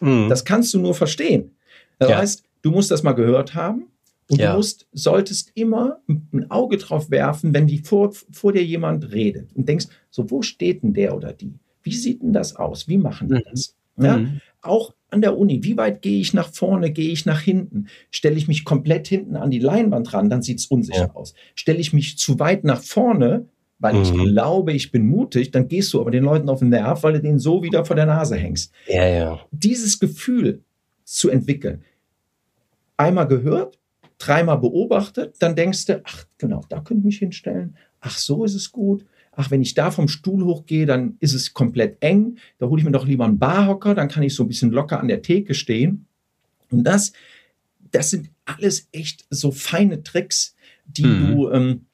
Mhm. Das kannst du nur verstehen. Das heißt, du musst das mal gehört haben und ja. du musst, solltest immer ein Auge drauf werfen, wenn die vor, vor dir jemand redet und denkst, so, wo steht denn der oder die? Wie sieht denn das aus? Wie machen die mhm. das? Ja? Auch an der Uni, wie weit gehe ich nach vorne, gehe ich nach hinten? Stelle ich mich komplett hinten an die Leinwand ran, dann sieht es unsicher ja. aus. Stelle ich mich zu weit nach vorne, weil mhm. ich glaube, ich bin mutig, dann gehst du aber den Leuten auf den Nerv, weil du denen so wieder vor der Nase hängst. Ja, ja. Dieses Gefühl zu entwickeln, einmal gehört, dreimal beobachtet, dann denkst du, ach genau, da könnte ich mich hinstellen. Ach, so ist es gut. Ach, wenn ich da vom Stuhl hochgehe, dann ist es komplett eng. Da hole ich mir doch lieber einen Barhocker, dann kann ich so ein bisschen locker an der Theke stehen. Und das, das sind alles echt so feine Tricks, die mhm. du, ähm,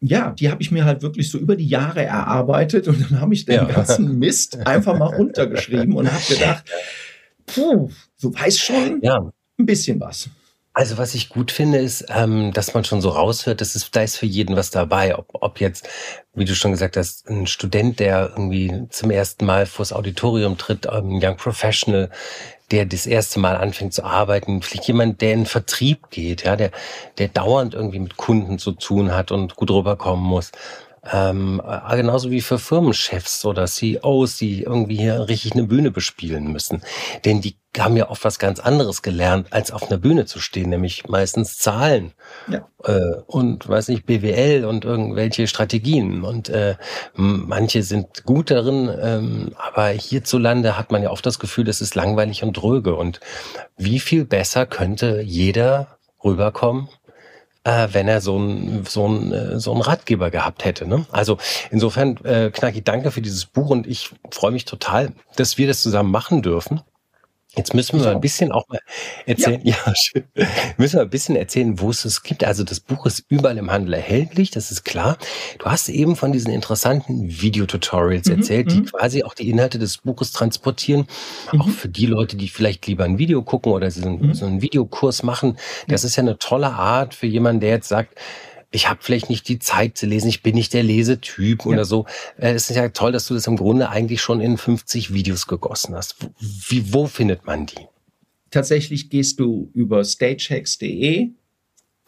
ja, die habe ich mir halt wirklich so über die Jahre erarbeitet und dann habe ich den ja. ganzen Mist einfach mal runtergeschrieben und habe gedacht, puh, du weißt schon ja. ein bisschen was. Also was ich gut finde, ist, ähm, dass man schon so raushört, dass es, da ist für jeden was dabei. Ob, ob jetzt, wie du schon gesagt hast, ein Student, der irgendwie zum ersten Mal vors Auditorium tritt, ein ähm, Young Professional, der das erste Mal anfängt zu arbeiten, vielleicht jemand, der in Vertrieb geht, ja, der, der dauernd irgendwie mit Kunden zu tun hat und gut rüberkommen muss. Ähm, äh, genauso wie für Firmenchefs oder CEOs, die irgendwie hier richtig eine Bühne bespielen müssen. Denn die haben ja oft was ganz anderes gelernt, als auf einer Bühne zu stehen, nämlich meistens Zahlen ja. äh, und weiß nicht, BWL und irgendwelche Strategien. Und äh, manche sind gut darin, ähm, aber hierzulande hat man ja oft das Gefühl, es ist langweilig und dröge. Und wie viel besser könnte jeder rüberkommen, äh, wenn er so einen so einen, äh, so einen Ratgeber gehabt hätte. Ne? Also insofern, äh, Knacki, danke für dieses Buch und ich freue mich total, dass wir das zusammen machen dürfen. Jetzt müssen wir ein bisschen auch mal erzählen, ja, ja schön. müssen wir ein bisschen erzählen, wo es es gibt. Also das Buch ist überall im Handel erhältlich, das ist klar. Du hast eben von diesen interessanten Videotutorials mhm, erzählt, die mhm. quasi auch die Inhalte des Buches transportieren. Mhm. Auch für die Leute, die vielleicht lieber ein Video gucken oder so einen, mhm. so einen Videokurs machen. Das ist ja eine tolle Art für jemanden, der jetzt sagt, ich habe vielleicht nicht die Zeit zu lesen, ich bin nicht der Lesetyp ja. oder so. Äh, es ist ja toll, dass du das im Grunde eigentlich schon in 50 Videos gegossen hast. Wie, wo findet man die? Tatsächlich gehst du über stagehacks.de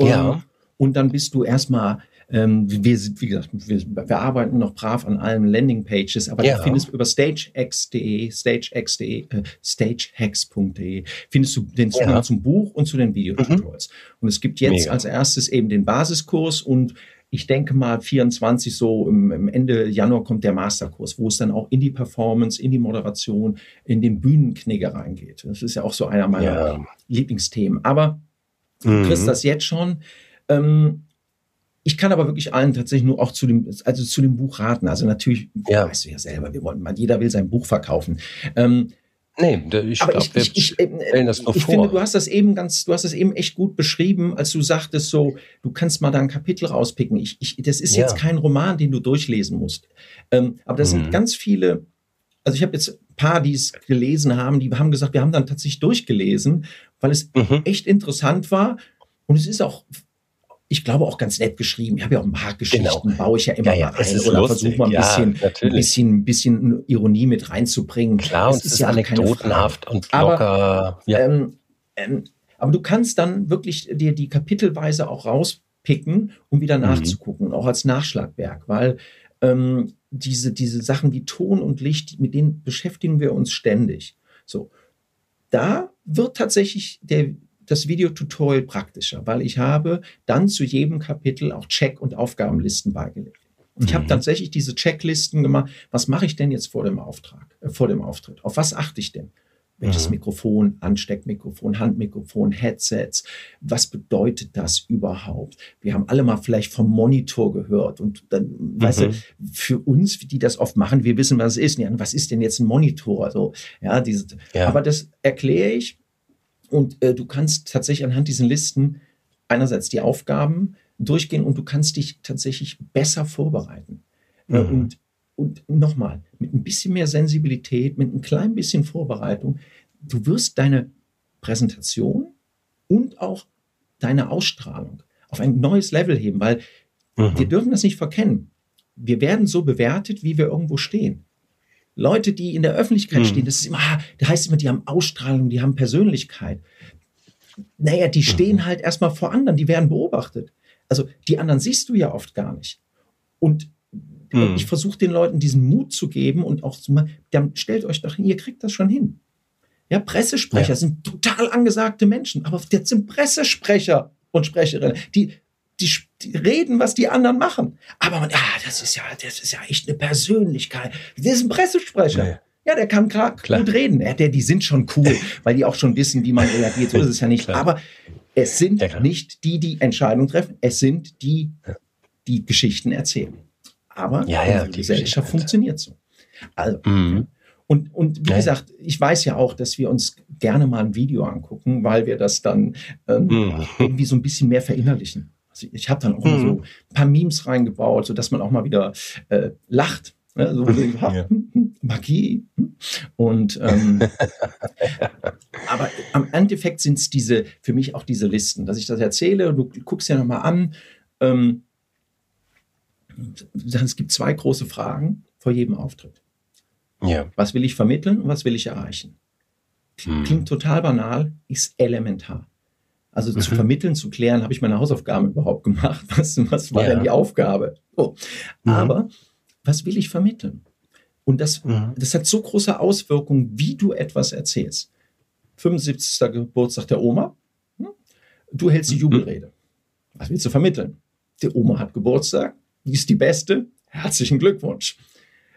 ja. und dann bist du erstmal ähm, wir, wie gesagt, wir, wir, arbeiten noch brav an allen Landingpages, aber ja. da findest du über stagex.de, stagex.de, äh, stagehacks.de, findest du den Zugang ja. zum Buch und zu den Videotutorials. Mhm. Und es gibt jetzt Mega. als erstes eben den Basiskurs und ich denke mal 24 so im, im, Ende Januar kommt der Masterkurs, wo es dann auch in die Performance, in die Moderation, in den Bühnenknigger reingeht. Das ist ja auch so einer meiner ja. Lieblingsthemen. Aber mhm. du kriegst das jetzt schon. Ähm, ich kann aber wirklich allen tatsächlich nur auch zu dem, also zu dem Buch raten. Also natürlich, ja. weißt du ja selber, wir wollen, jeder will sein Buch verkaufen. Ähm, Nee, ich glaube, wir ich, ich, äh, das nur ich vor. finde, du hast das eben ganz, du hast das eben echt gut beschrieben, als du sagtest so, du kannst mal da ein Kapitel rauspicken. Ich, ich, das ist ja. jetzt kein Roman, den du durchlesen musst. Ähm, aber das mhm. sind ganz viele, also ich habe jetzt ein paar, die es gelesen haben, die haben gesagt, wir haben dann tatsächlich durchgelesen, weil es mhm. echt interessant war. Und es ist auch ich glaube auch ganz nett geschrieben. Ich habe ja auch ein paar Geschichten, genau. baue ich ja immer ja, ja, mal rein oder versuche mal ein bisschen, ja, ein bisschen, ein bisschen Ironie mit reinzubringen. Klar, und es ist, ja anekdotenhaft und locker. Aber, ja. Ähm, ähm, aber du kannst dann wirklich dir die kapitelweise auch rauspicken, um wieder mhm. nachzugucken, auch als Nachschlagwerk, weil ähm, diese, diese Sachen wie Ton und Licht, mit denen beschäftigen wir uns ständig. So. Da wird tatsächlich der, das Videotutorial praktischer, weil ich habe dann zu jedem Kapitel auch Check- und Aufgabenlisten beigelegt. Ich mhm. habe tatsächlich diese Checklisten gemacht. Was mache ich denn jetzt vor dem Auftrag, äh, vor dem Auftritt? Auf was achte ich denn? Welches mhm. Mikrofon, Ansteckmikrofon, Handmikrofon, Headsets? Was bedeutet das überhaupt? Wir haben alle mal vielleicht vom Monitor gehört und dann, mhm. weißt du, mhm. für uns, die das oft machen, wir wissen, was es ist. Was ist denn jetzt ein Monitor? Also, ja, diese, ja. aber das erkläre ich Und äh, du kannst tatsächlich anhand diesen Listen einerseits die Aufgaben durchgehen und du kannst dich tatsächlich besser vorbereiten. Äh, mhm. Und, und nochmal, mit ein bisschen mehr Sensibilität, mit ein klein bisschen Vorbereitung, du wirst deine Präsentation und auch deine Ausstrahlung auf ein neues Level heben, weil mhm. wir dürfen das nicht verkennen. Wir werden so bewertet, wie wir irgendwo stehen. Leute, die in der Öffentlichkeit mhm. stehen, das ist immer, ah, da heißt immer, die haben Ausstrahlung, die haben Persönlichkeit. Naja, die stehen mhm. halt erstmal vor anderen, die werden beobachtet. Also die anderen siehst du ja oft gar nicht. Und mhm. ich versuche den Leuten diesen Mut zu geben und auch zu machen, dann stellt euch doch hin, ihr kriegt das schon hin. Ja, Pressesprecher ja. sind total angesagte Menschen, aber das sind Pressesprecher und Sprecherinnen, die, die, die reden, was die anderen machen. Aber man, ah, das ist ja, das ist ja echt eine Persönlichkeit. Das ist ein Pressesprecher. Nee. Ja, der kann klar, klar. gut reden. Ja, der, die sind schon cool, weil die auch schon wissen, wie man reagiert. So ist es ja nicht. Klar. Aber es sind ja, nicht die, die Entscheidungen treffen. Es sind die, die Geschichten erzählen. Aber ja, die Gesellschaft funktioniert so. Also, mhm. Und, und wie gesagt, ich weiß ja auch, dass wir uns gerne mal ein Video angucken, weil wir das dann ähm, mhm. irgendwie so ein bisschen mehr verinnerlichen. Ich habe dann auch mhm. so ein paar Memes reingebaut, sodass man auch mal wieder äh, lacht. Ne? So, ja. Magie. Und ähm, aber am Endeffekt sind es diese, für mich auch diese Listen, dass ich das erzähle, du guckst ja nochmal an. Ähm, es gibt zwei große Fragen vor jedem Auftritt. Ja. Was will ich vermitteln und was will ich erreichen? Hm. Klingt total banal, ist elementar. Also mhm. zu vermitteln, zu klären, habe ich meine Hausaufgaben überhaupt gemacht? Was, was war ja. denn die Aufgabe? So. Mhm. Aber was will ich vermitteln? Und das, mhm. das hat so große Auswirkungen, wie du etwas erzählst. 75. Geburtstag der Oma. Hm? Du hältst die mhm. Jubelrede. Was willst du vermitteln? Die Oma hat Geburtstag, die ist die Beste. Herzlichen Glückwunsch.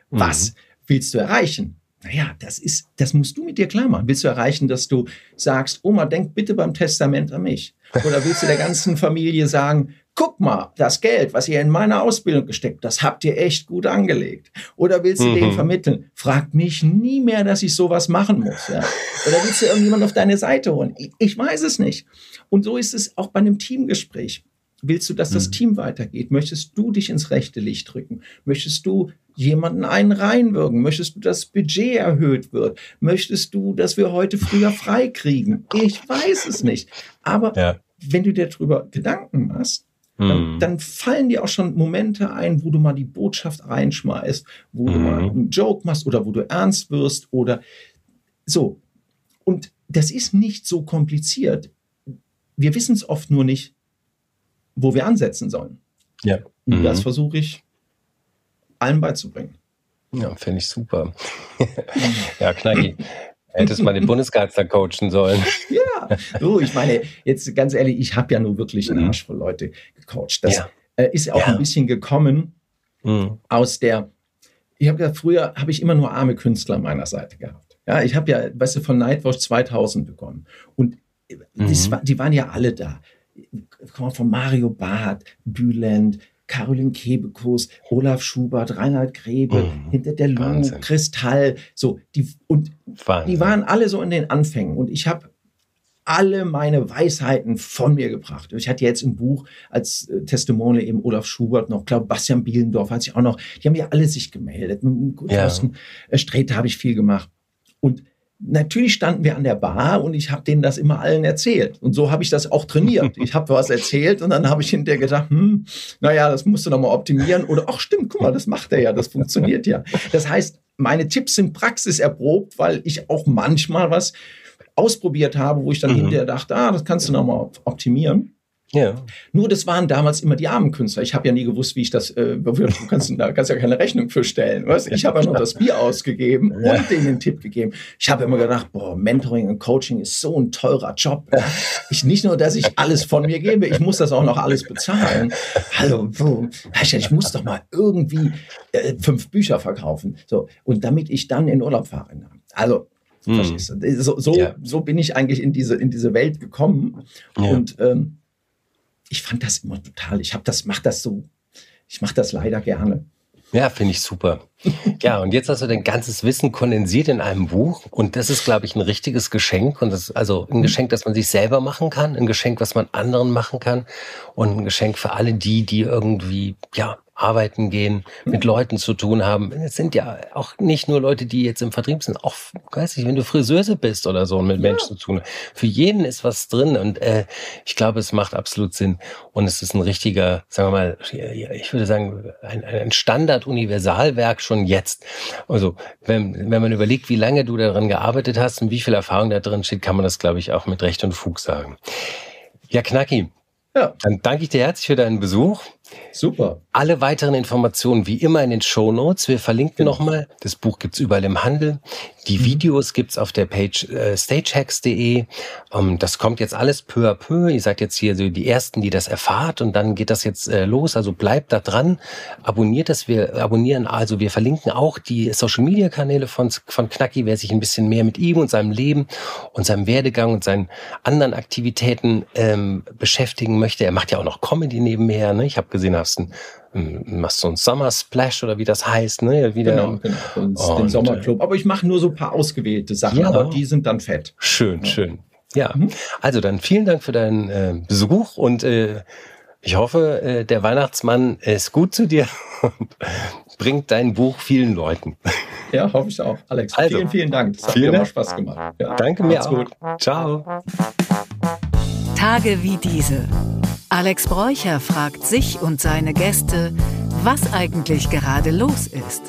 Was mhm willst du erreichen? Naja, das ist, das musst du mit dir klar machen. Willst du erreichen, dass du sagst, Oma, denk bitte beim Testament an mich? Oder willst du der ganzen Familie sagen, guck mal, das Geld, was ihr in meine Ausbildung gesteckt, das habt ihr echt gut angelegt. Oder willst du mhm. denen vermitteln, frag mich nie mehr, dass ich sowas machen muss. Ja? Oder willst du irgendjemand auf deine Seite holen? Ich, ich weiß es nicht. Und so ist es auch bei einem Teamgespräch. Willst du, dass das mhm. Team weitergeht? Möchtest du dich ins rechte Licht drücken? Möchtest du jemanden einen reinwirken? Möchtest du, dass das Budget erhöht wird? Möchtest du, dass wir heute früher frei kriegen? Ich weiß es nicht. Aber ja. wenn du dir darüber Gedanken machst, dann, mhm. dann, fallen dir auch schon Momente ein, wo du mal die Botschaft reinschmeißt, wo mhm. du mal einen Joke machst oder wo du ernst wirst oder so. Und das ist nicht so kompliziert. Wir wissen es oft nur nicht, wo wir ansetzen sollen. Ja. Und mhm. das versuche ich allen beizubringen. Ja, finde ich super. ja, Knacki. Hättest mal den Bundeskanzler coachen sollen. Ja, so, ich meine, jetzt ganz ehrlich, ich habe ja nur wirklich einen mhm. Arsch voll Leute gecoacht. Das ja. äh, ist ja auch ja. ein bisschen gekommen mhm. aus der, ich habe ja früher, habe ich immer nur arme Künstler an meiner Seite gehabt. Ja, ich habe ja, weißt du, von Nightwatch 2000 begonnen. Und mhm. das, die waren ja alle da von Mario Barth, Bülent, Caroline Kebekus, Olaf Schubert, Reinhard Grebe, mhm. hinter der Lu, Kristall, so die und Wahnsinn. die waren alle so in den Anfängen und ich habe alle meine Weisheiten von mir gebracht. Ich hatte jetzt im Buch als äh, Testimonial eben Olaf Schubert noch, glaube Bastian Bielendorf hat sich auch noch, die haben ja alle sich gemeldet. Mit ja. Thorsten äh, Sträter habe ich viel gemacht. Und natürlich standen wir an der Bar und ich habe denen das immer allen erzählt. Und so habe ich das auch trainiert. Ich habe was erzählt und dann habe ich hinterher gedacht, hm, naja, das musst du nochmal optimieren. Oder ach stimmt, guck mal, das macht er ja, das funktioniert ja. Das heißt, meine Tipps sind praxiserprobt, weil ich auch manchmal was ausprobiert habe, wo ich dann mhm. hinterher dachte, ah, das kannst du nochmal optimieren. Ja. Nur das waren damals immer die armen Künstler. Ich habe ja nie gewusst, wie ich das, äh, du kannst, da kannst ja keine Rechnung für stellen. Was? Ich habe ja noch das Bier ausgegeben ja. und denen den Tipp gegeben. Ich habe immer gedacht, boah, Mentoring und Coaching ist so ein teurer Job. Ich nicht nur, dass ich alles von mir gebe, ich muss das auch noch alles bezahlen. Hallo, wo, ich muss doch mal irgendwie äh, fünf Bücher verkaufen. So und damit ich dann in Urlaub fahre. Also hm. So, so, ja. so bin ich eigentlich in diese, in diese Welt gekommen. Ja. Und ähm, ich fand das immer total, ich habe das, mach das so, ich mache das leider gerne. Ja, finde ich super. Ja, und jetzt hast du dein ganzes Wissen kondensiert in einem Buch. Und das ist, glaube ich, ein richtiges Geschenk. Und das ist also ein Geschenk, das man sich selber machen kann, ein Geschenk, was man anderen machen kann und ein Geschenk für alle die, die irgendwie, ja, arbeiten gehen, mit Leuten zu tun haben. Es sind ja auch nicht nur Leute, die jetzt im Vertrieb sind, auch, weiß ich, wenn du Friseuse bist oder so und mit ja. Menschen zu tun. Für jeden ist was drin und äh, ich glaube, es macht absolut Sinn und es ist ein richtiger, sagen wir mal, ich würde sagen, ein, ein Standard-Universalwerk schon jetzt. Also wenn, wenn man überlegt, wie lange du daran gearbeitet hast und wie viel Erfahrung da drin steht, kann man das, glaube ich, auch mit Recht und Fug sagen. Ja, Knacki. Ja. Dann danke ich dir herzlich für deinen Besuch. Super. Alle weiteren Informationen wie immer in den Show Notes. Wir verlinken genau. nochmal. Das Buch gibt's überall im Handel. Die mhm. Videos gibt's auf der Page äh, stagehacks.de. Ähm, das kommt jetzt alles peu à peu. Ihr seid jetzt hier so die Ersten, die das erfahrt und dann geht das jetzt äh, los. Also bleibt da dran. Abonniert das. Wir abonnieren, also wir verlinken auch die Social Media Kanäle von, von Knacki, wer sich ein bisschen mehr mit ihm und seinem Leben und seinem Werdegang und seinen anderen Aktivitäten ähm, beschäftigen möchte. Er macht ja auch noch Comedy nebenher. Ne? Ich habe gesehen, hast einen machst so einen Summer Splash oder wie das heißt, ne? Wieder genau, genau. Und den Sommerclub. Aber ich mache nur so ein paar ausgewählte Sachen, ja. aber die sind dann fett. Schön, ja. schön. Ja, mhm. also dann vielen Dank für deinen äh, Besuch und äh, ich hoffe, äh, der Weihnachtsmann ist gut zu dir und bringt dein Buch vielen Leuten. Ja, hoffe ich auch. Alex, also, vielen, vielen Dank. Das hat mir immer Spaß gemacht. Ja, Danke mir auch. Gut. Ciao. Tage wie diese. Alex Bräucher fragt sich und seine Gäste, was eigentlich gerade los ist.